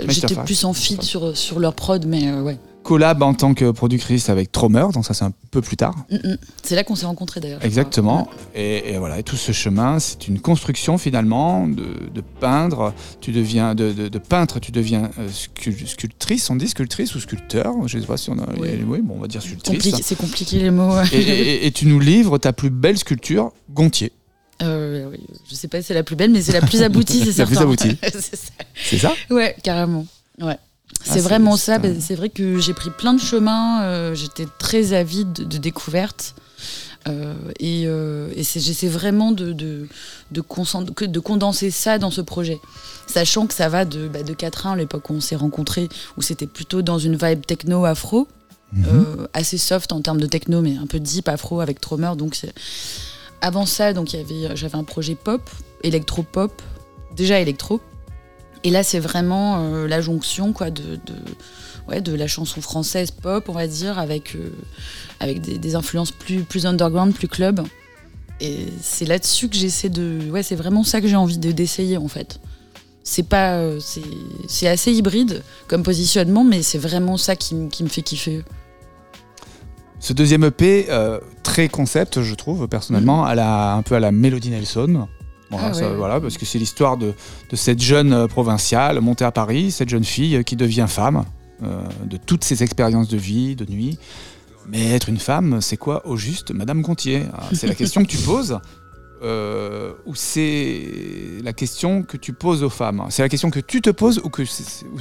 J'étais j'étais plus en feed sur, sur leur prod, mais euh, ouais. Collab en tant que productrice avec Tromer, donc ça c'est un peu plus tard. Mm, mm. C'est là qu'on s'est rencontrés d'ailleurs. Exactement. Et, et voilà, et tout ce chemin, c'est une construction finalement de, de peindre. Tu deviens de, de- de peintre, tu deviens euh, scul- sculptrice. On dit sculptrice ou sculpteur Je sais pas si on a. Oui. Oui, bon, on va dire sculptrice. C'est compliqué les mots. Et, et- et tu nous livres ta plus belle sculpture, Gontier. Euh, oui, je sais pas si c'est la plus belle, mais c'est la plus aboutie, c'est La certain. plus aboutie. C'est ça. C'est ça? Ouais, carrément. Ouais. Ah, C'est vraiment ça. bah, C'est vrai que j'ai pris plein de chemins. euh, J'étais très avide de, de découvertes. Euh, et euh, et j'essaie vraiment de, de, de, concent- que- de condenser ça dans ce projet. Sachant que ça va de, bah, de 4-1, l'époque où on s'est rencontrés, où c'était plutôt dans une vibe techno afro, Mhm. assez soft en termes de techno, mais un peu deep afro avec Tromer. Donc avant ça, donc j'avais un projet pop, électro-pop, déjà électro. Et là, c'est vraiment euh, la jonction quoi, de, de, ouais, de la chanson française pop, on va dire, avec, euh, avec des, des influences plus, plus underground, plus club. Et c'est là-dessus que j'essaie de. Ouais, c'est vraiment ça que j'ai envie de- d'essayer en fait. C'est pas, euh, c'est assez hybride comme positionnement, mais c'est vraiment ça qui, qui me fait kiffer. Ce deuxième EP, euh, très concept, je trouve, personnellement, à la, un peu à la Melody Nelson. Voilà, Ah ça- voilà, parce que c'est l'histoire de, de cette jeune euh, provinciale montée à Paris, cette jeune fille euh, qui devient femme, euh, de toutes ses expériences de vie, de nuit. Mais être une femme, c'est quoi au juste, Madame Gontier? Ah, C'est la question que tu poses, euh, ou c'est la question que tu poses aux femmes? C'est la question que tu te poses ou, que ou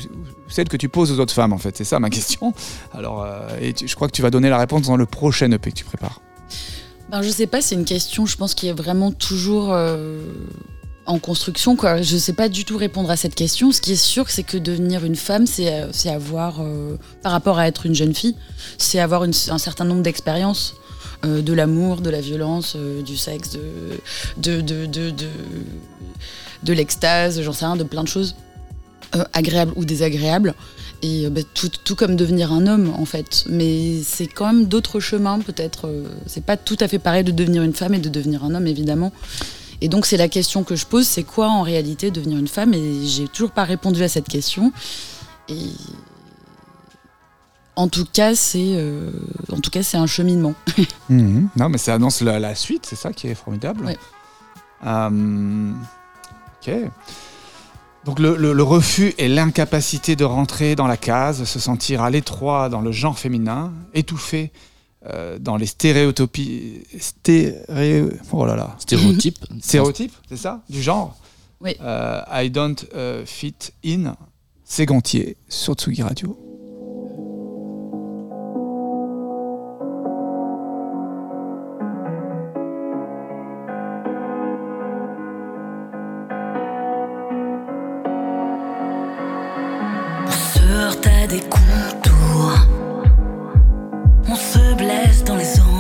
celle que tu poses aux autres femmes, en fait? C'est ça ma question. Alors, euh, et tu- je crois que tu vas donner la réponse dans le prochain EP que tu prépares. Ben, je sais pas, c'est une question, je pense, qui est vraiment toujours euh, en construction. Quoi. Je sais pas du tout répondre à cette question. Ce qui est sûr, c'est que devenir une femme, c'est euh, avoir, euh, par rapport à être une jeune fille, c'est avoir un certain nombre d'expériences. de l'amour, de la violence, du sexe, de, l'extase, j'en sais rien, de plein de choses, agréables ou désagréables. Et euh, bah, tout, tout comme devenir un homme, en fait. Mais c'est quand même d'autres chemins, peut-être. euh, c'est pas tout à fait pareil de devenir une femme et de devenir un homme, évidemment. Et donc, c'est la question que je pose c'est quoi en réalité devenir une femme? Et j'ai toujours pas répondu à cette question. Et. En tout cas, c'est euh, en tout cas c'est un cheminement. Mhm. Non, mais ça annonce la, la suite, c'est ça qui est formidable. Ouais. Euh, ok. Donc le, le- le refus et l'incapacité de rentrer dans la case, se sentir à l'étroit dans le genre féminin, étouffé euh, dans les stéréotopies, stéréo, oh là là, Stéréotype. stéréotypes, c'est ça, du genre. Oui. Euh, I don't euh, fit in. C'est Gantier sur Tsugi Radio. Des contours. On se blesse dans les ongles.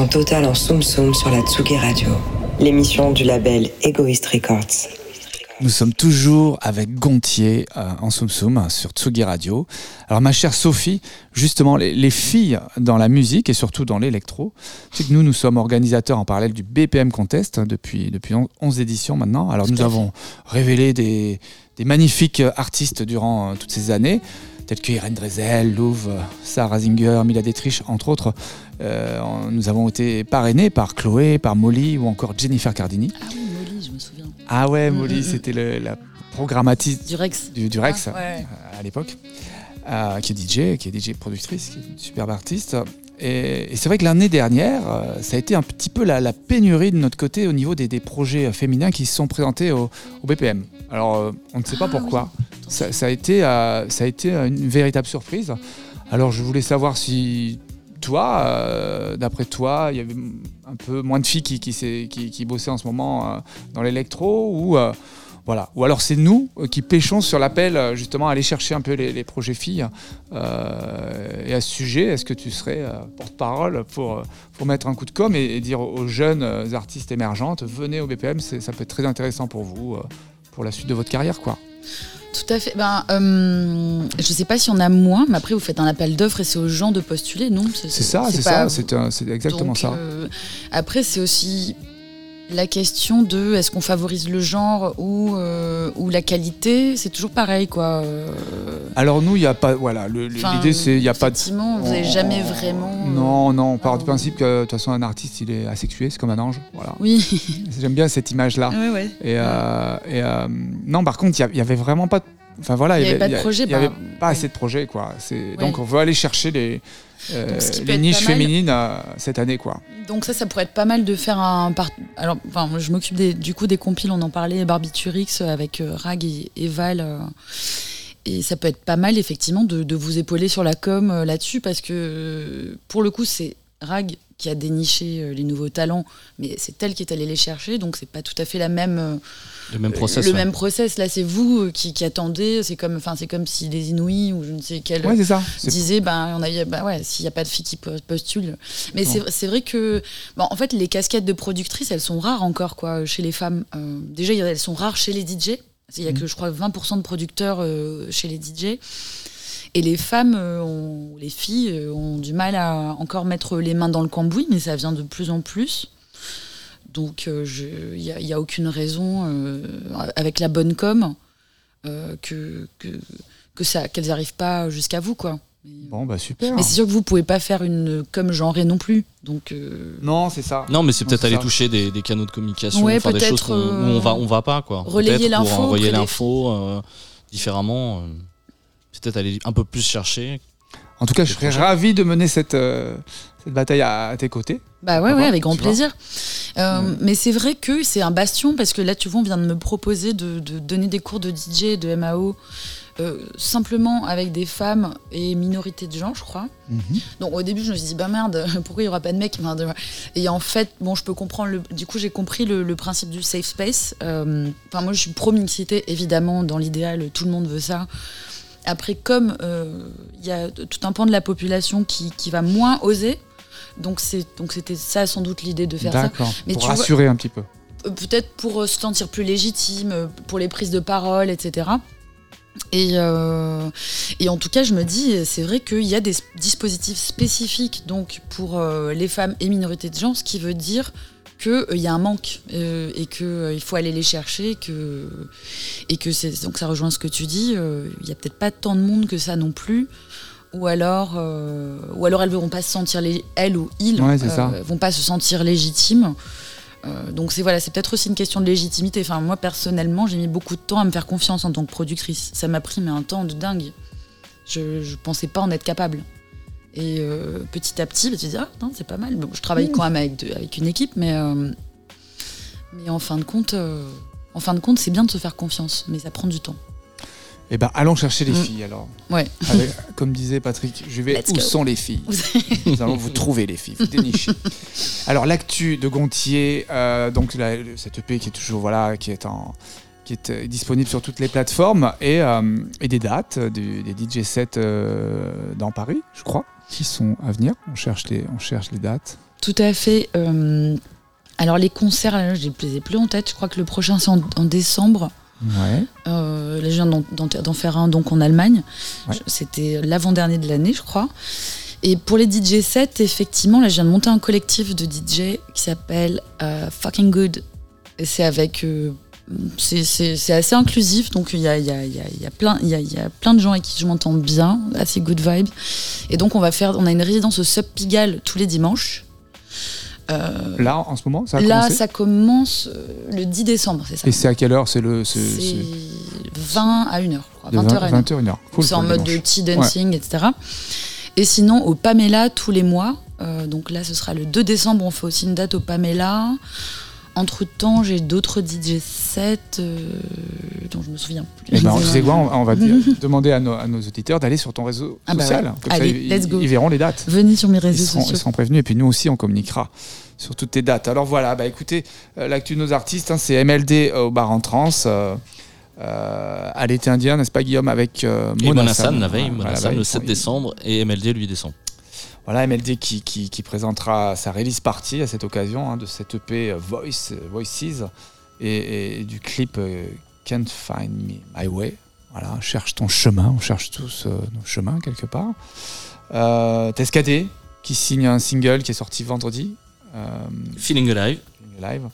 Immersion totale en Soum Soum sur la Tsugi Radio, l'émission du label Egoist Records. Nous sommes toujours avec Gontier euh, en Soum Soum sur Tsugi Radio. Alors ma chère Sophie, justement les, les filles dans la musique et surtout dans l'électro, c'est que nous nous sommes organisateurs en parallèle du BPM Contest hein, depuis depuis on- 11 éditions maintenant. Alors nous avons révélé des, des magnifiques artistes durant euh, toutes ces années, tels que Irène Drezel, Louvre, euh, Sarah Zinger, Mila Dietrich, entre autres. Euh, nous avons été parrainés par Chloé, par Molly ou encore Jennifer Cardini. Ah oui, Molly, je me souviens. Ah ouais, Mm, Molly, mm, mm. c'était la programmatrice Du Rex. du, du Rex Ah, ouais. euh, à l'époque, euh, qui est DJ, qui est DJ productrice, qui est une superbe artiste. Et, et c'est vrai que l'année dernière, euh, ça a été un petit peu la, la pénurie de notre côté au niveau des, des projets féminins qui se sont présentés au, au BPM. Alors, on ne sait pas Ah pourquoi. Ça, ça a été, euh, ça a été une véritable surprise. Alors, je voulais savoir si toi, euh, d'après toi, il y avait un peu moins de filles qui, bossaient en ce moment euh, dans l'électro ou euh, voilà. Ou alors c'est nous qui pêchons sur l'appel justement à aller chercher un peu les, projets filles. Et à ce sujet, est-ce que tu serais porte-parole pour, mettre un coup de com et, et dire aux jeunes artistes émergentes, venez au BPM, ça peut être très intéressant pour vous, pour la suite de votre carrière, quoi. Tout à fait. Ben, euh, je sais pas si on a moins, mais après vous faites un appel d'offres et c'est aux gens de postuler, non? C'est ça, c'est ça, c'est exactement Donc, ça. euh, après, c'est aussi la question de est-ce qu'on favorise le genre ou, euh, ou la qualité. C'est toujours pareil, quoi. euh, Alors nous, il n'y a pas, voilà, l'idée c'est, il n'y a pas de vous n'avez jamais vraiment. euh, Non, non, on part du principe que de toute façon un artiste il est asexué, c'est comme un ange. Voilà. Oui. J'aime bien cette image-là. ouais, ouais. Et, euh, et, non, par contre, il y a- il y, avait vraiment pas. de- Enfin voilà, Il y avait pas de il y a- projet, Il y avait bah, pas ouais. assez de projets, quoi. Ouais. donc on veut aller chercher les euh, Donc, les niches féminines euh, cette année, quoi. Donc ça, ça pourrait être pas mal de faire un... par- Alors, enfin, je m'occupe du coup des compiles, on en parlait, Barbiturix avec euh, Rag et, et Val. euh, et ça peut être pas mal, effectivement, de, de vous épauler sur la com euh, là-dessus, parce que euh, pour le coup, c'est Rag qui a déniché euh, les nouveaux talents, mais c'est elle qui est allée les chercher, donc c'est pas tout à fait la même... euh, Le même process. le ouais. même process, là, c'est vous euh, qui, qui attendez. C'est comme, enfin, c'est comme si les Inouïs ou je ne sais quel Ouais. C'est- disaient, ben, on a, eu- bah ouais, s'il n'y a pas de filles qui po- postulent. Mais c'est c'est vrai que, bon, en fait, les casquettes de productrices, elles sont rares encore, quoi, chez les femmes. Euh, déjà, elles sont rares chez les DJ. Il y a que, je crois, 20% de producteurs euh, chez les DJ. Et les femmes, euh, ont- les filles, euh, ont du mal à encore mettre les mains dans le cambouis, mais ça vient de plus en plus. Donc, euh, je- il n'y a, il y a aucune raison, euh, avec la bonne com, euh, que, que, que ça, qu'elles n'arrivent pas jusqu'à vous, quoi. Bon, bah super. Mais c'est sûr que vous pouvez pas faire une com genrée non plus. Donc, euh, Non, c'est ça. Non, mais c'est peut-être aller ça. toucher des, des canaux de communication, Ouais, enfin des choses où euh, on va, on va pas quoi. relayer l'info pour envoyer l'info euh, différemment. euh, peut-être aller un peu plus chercher. En tout cas, je serais ravi de mener cette, euh, cette bataille à, à tes côtés. Bah ouais, Pourquoi ouais, avec grand plaisir. Euh. Mais c'est vrai que c'est un bastion parce que là, tu vois, on vient de me proposer de, de donner des cours de DJ, de MAO, euh, simplement avec des femmes et minorités de genre, je crois. Donc au début, je me suis dit, bah merde, pourquoi il n'y aura pas de mecs? Enfin, de- Et en fait, bon, je peux comprendre. Le... Du coup, j'ai compris le, le principe du safe space. Euh, Enfin, moi, je suis pro-mixité, évidemment, dans l'idéal, tout le monde veut ça. Après, comme il y a tout un pan de la population qui, qui va moins oser, donc c'était ça sans doute l'idée de faire ça. D'accord. Mais Pour vois- rassurer un petit peu. Euh, Peut-être pour euh, se sentir plus légitime, euh, pour les prises de parole, etc. Et, euh, et en tout cas, je me dis, c'est vrai qu'il y a des dispositifs spécifiques donc pour euh, les femmes et minorités de genre, ce qui veut dire qu'il y a un manque et qu'il faut aller les chercher que, et que donc ça rejoint ce que tu dis. Il y a peut-être pas tant de monde que ça non plus. Ou alors, euh, ou alors elles ne vont pas se sentir, les, elles ou ils, Ouais, ça. vont pas se sentir légitimes. Euh, donc c'est voilà, c'est peut-être aussi une question de légitimité. Enfin moi personnellement, j'ai mis beaucoup de temps à me faire confiance en tant que productrice. Ça m'a pris mais un temps de dingue. Je, je pensais pas en être capable. Et euh, petit à petit, bah, tu te dis ah non c'est pas mal. Bon, je travaille quand même avec, de- avec une équipe, mais euh, mais en fin de compte, euh, en fin de compte, c'est bien de se faire confiance, mais ça prend du temps. Eh ben, allons chercher les Mm. filles alors. Ouais. Avec- comme disait Patrick, je vais Let's où go. sont les filles Nous allons vous trouver les filles, vous dénicher. Alors l'actu de Gontier, euh, donc la- cette EP qui est toujours voilà, qui est en qui est euh, disponible sur toutes les plateformes, et, euh, et des dates, du- des DJ sets euh, dans Paris, je crois, qui sont à venir. On cherche les, on cherche les dates. Tout à fait. alors les concerts, là, je les ai plus en tête. Je crois que le prochain c'est en, en décembre. Ouais. Euh, là, je viens d'en- faire un donc en Allemagne. Ouais. C'était l'avant-dernier de l'année, je crois. Et pour les DJ sets, effectivement, là, je viens de monter un collectif de DJ qui s'appelle euh, Fucking Good. Et c'est avec. euh, c'est- assez inclusif, donc il y a, y, a, y, a, y, a plein- y a plein de gens avec qui je m'entends bien, assez good vibe. Et donc on va faire, on a une résidence au Sub Pigalle tous les dimanches. Euh, Là, en ce moment, ça a là, ça commence euh, le 10 décembre, c'est ça Et c'est à quelle heure C'est le. c'est- C'est c'est 20 à 1h, je crois. de 20h à 1h. 20h, 1h. Cool c'est en mode de tea dancing, etc. Et sinon, au Pamela, tous les mois. euh, donc là, ce sera le 2 décembre, on fait aussi une date au Pamela. Entre temps, j'ai d'autres DJ sets euh, dont je me souviens plus. Eh ben, tu sais quoi, on, on va dire- demander à nos, à nos auditeurs d'aller sur ton réseau Ah bah social. ouais. Comme Allez, ça, ils, let's go. ils verront les dates. Venez sur mes Ils réseaux seront, ils sociaux. seront prévenus et puis nous aussi on communiquera sur toutes tes dates. Alors voilà, bah écoutez, euh, l'actu de nos artistes, hein, c'est MLD au bar en trans, euh, euh, à l'été indien, n'est-ce pas Guillaume, avec euh, Monassan, San. la veille, Voilà, Monassan la veille, le ils 7 sont- décembre et MLD le 8 décembre. Voilà, MLD qui, qui, qui présentera sa release party à cette occasion hein, de cette EP euh, Voice, euh, Voices et, et du clip euh, Can't Find Me My Way. Voilà, cherche ton chemin, on cherche tous euh, nos chemins quelque part. Euh, Tescadé qui signe un single qui est sorti vendredi. Euh, Feeling Alive.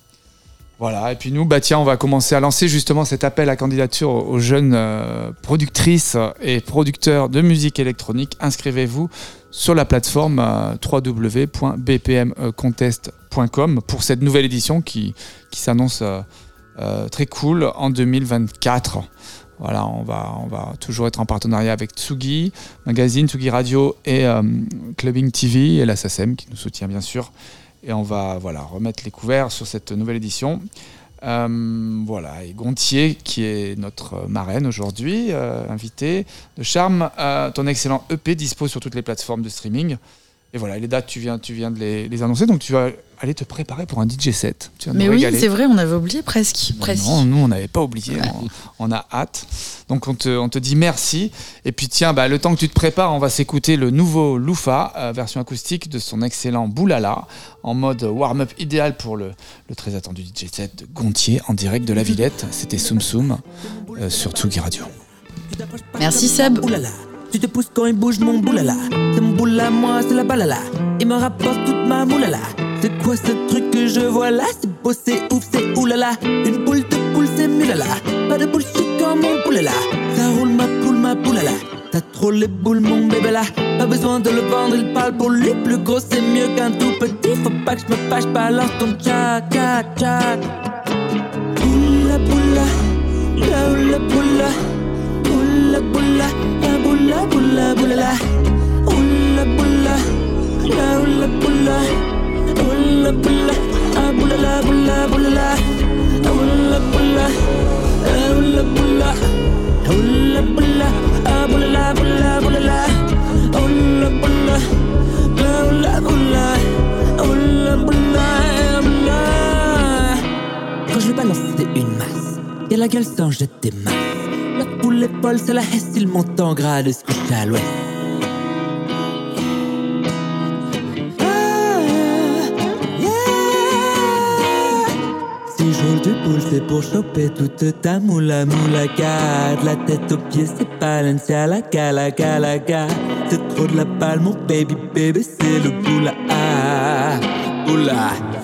Voilà, et puis nous, bah tiens, on va commencer à lancer justement cet appel à candidature aux jeunes euh, productrices et producteurs de musique électronique. Inscrivez-vous sur la plateforme euh, www.bpmcontest.com pour cette nouvelle édition qui, s'annonce euh, très cool en 2024. Voilà, on va, on va toujours être en partenariat avec Tsugi Magazine, Tsugi Radio et Clubbing TV et la SACEM qui nous soutient bien sûr. Et on va voilà, remettre les couverts sur cette nouvelle édition. Euh, voilà, et Gontier, qui est notre marraine aujourd'hui, euh, invité de Charme, euh, ton excellent EP dispo sur toutes les plateformes de streaming. Et voilà, les dates, tu viens, tu viens de les, les annoncer, donc tu vas aller te préparer pour un DJ set. Tu Mais oui, c'est vrai, on avait oublié presque. presque. Non, nous, on n'avait pas oublié. On, on a hâte. Donc, on te, on te dit merci. Et puis, tiens, bah, le temps que tu te prépares, on va s'écouter le nouveau Loufa, euh, version acoustique de son excellent Boulala, en mode warm-up idéal pour le, le très attendu DJ set de Gontier en direct de la Villette. C'était Soum Soum euh, sur Tsugi Radio. Merci Seb. Oulala, tu te pousses quand il bouge mon boulala. C'est mon boula, moi, c'est la balala. Il me rapporte toute ma moulala. C'est quoi ce truc que je vois là? C'est beau, c'est ouf, c'est oulala. Une boule de poule, c'est mulala. Pas de bullshit comme mon boulala. Ça roule ma poule, ma boulala. T'as trop les boules, mon bébé là. Pas besoin de le vendre, il parle pour lui. Plus gros, c'est mieux qu'un tout petit. Faut pas que je me fâche, balance ton tcha, tcha, tcha. Boula, boula. Boula boula, la boula boula boula la. Boula boula, la boula boula. Boula boula, la boula la boula boula la. Boula boula, la boula boula. Boula boula, la boula la boula boula la. Boula boula, la boula boula. Boula boula, boula. Quand je balance, une masse. Y'a la gueule sans jeter masse. La poule folle, c'est la hesse, il monte en grade, se couche à l'ouest. Ah. Si je roule du boule, c'est pour choper toute ta moula moulaga. De la tête aux pieds, c'est Balenciaga, la gala galaga. C'est trop de la balle, mon baby baby, c'est le boula. Boula.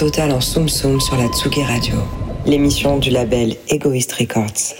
Totale en Soum Soum sur la Tsugi Radio, l'émission du label Egoist Records.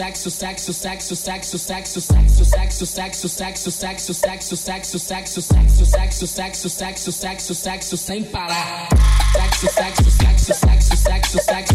saxo saxo saxo saxo saxo saxo saxo saxo saxo saxo saxo saxo saxo saxo saxo saxo saxo saxo saxo sem parar saxo saxo saxo saxo saxo saxo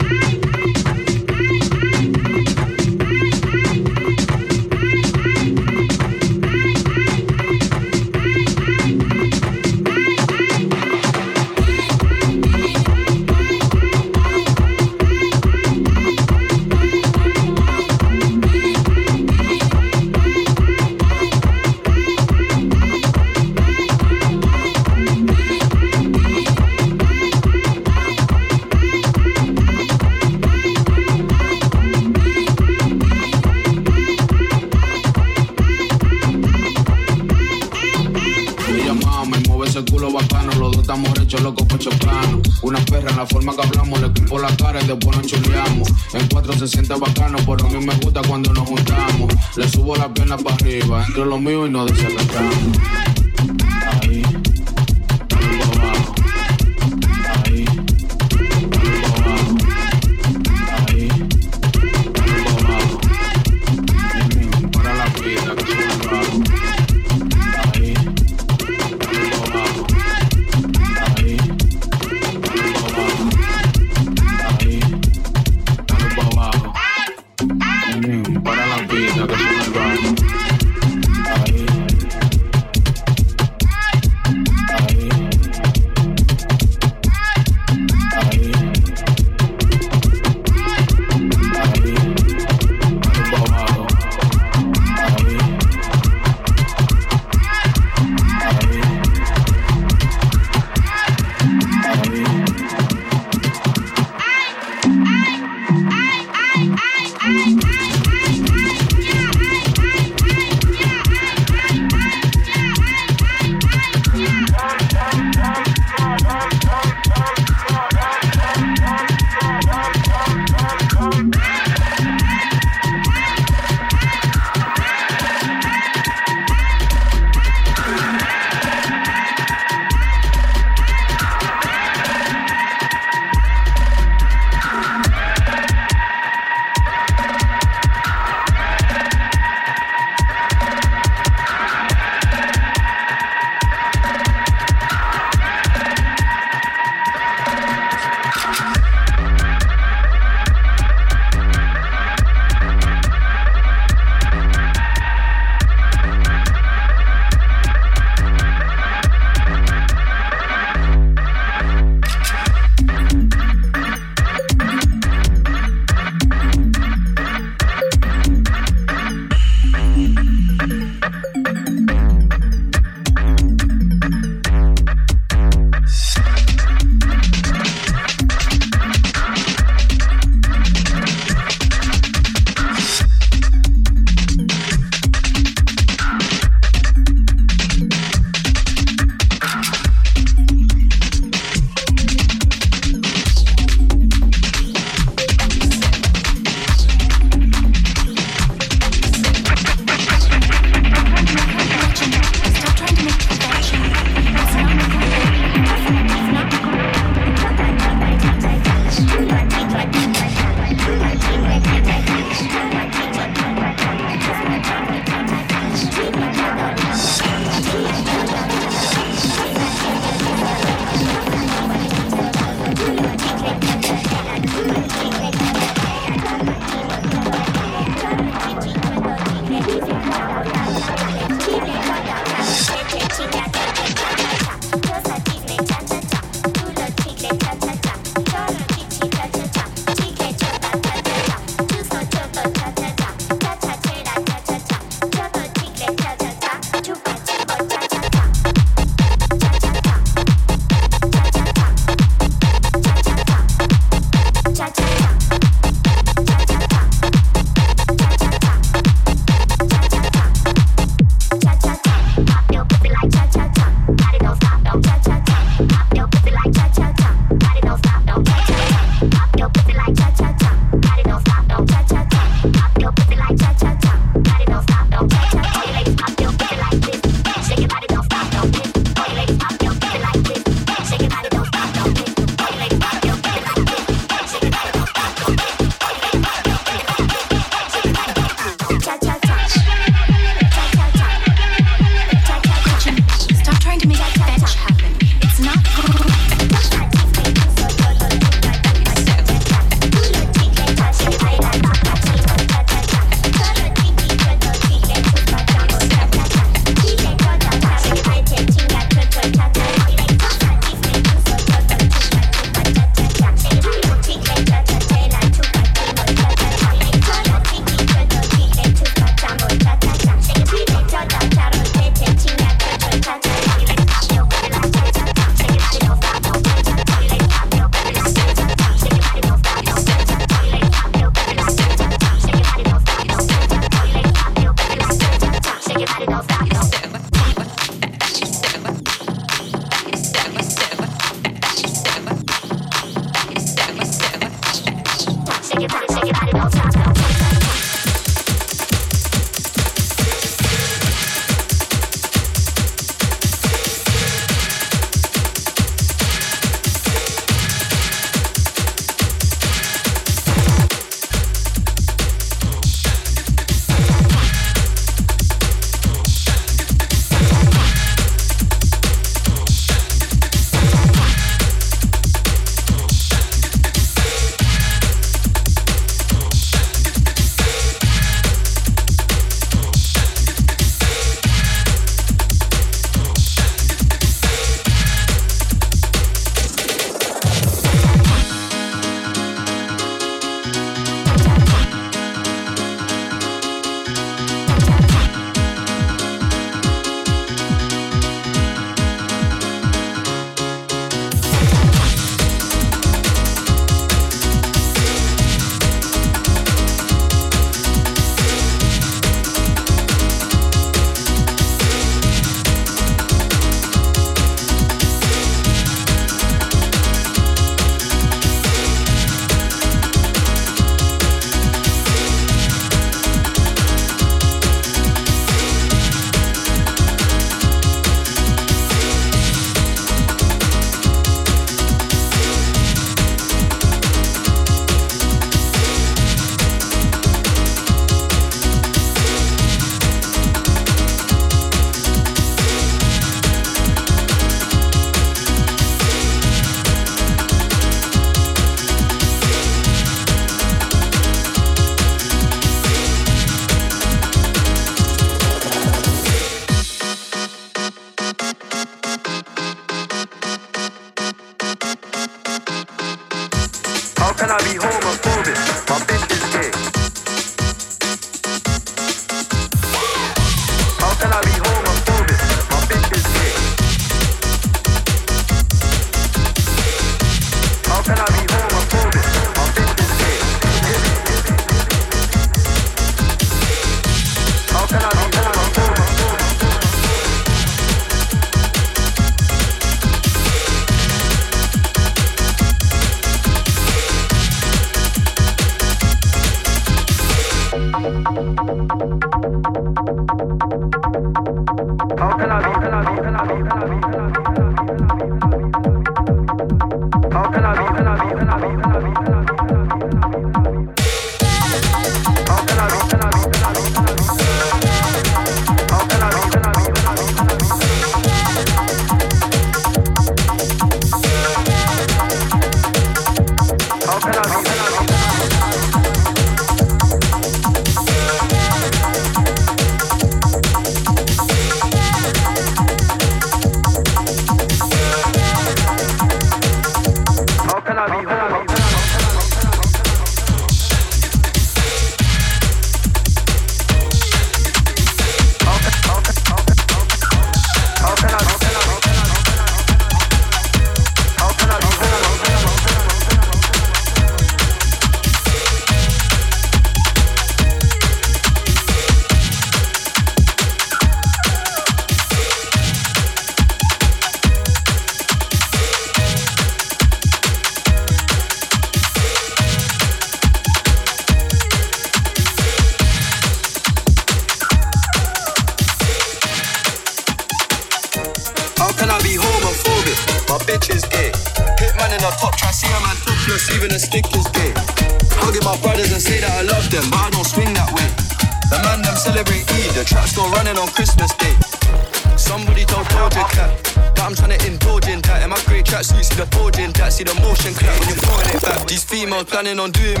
in on doing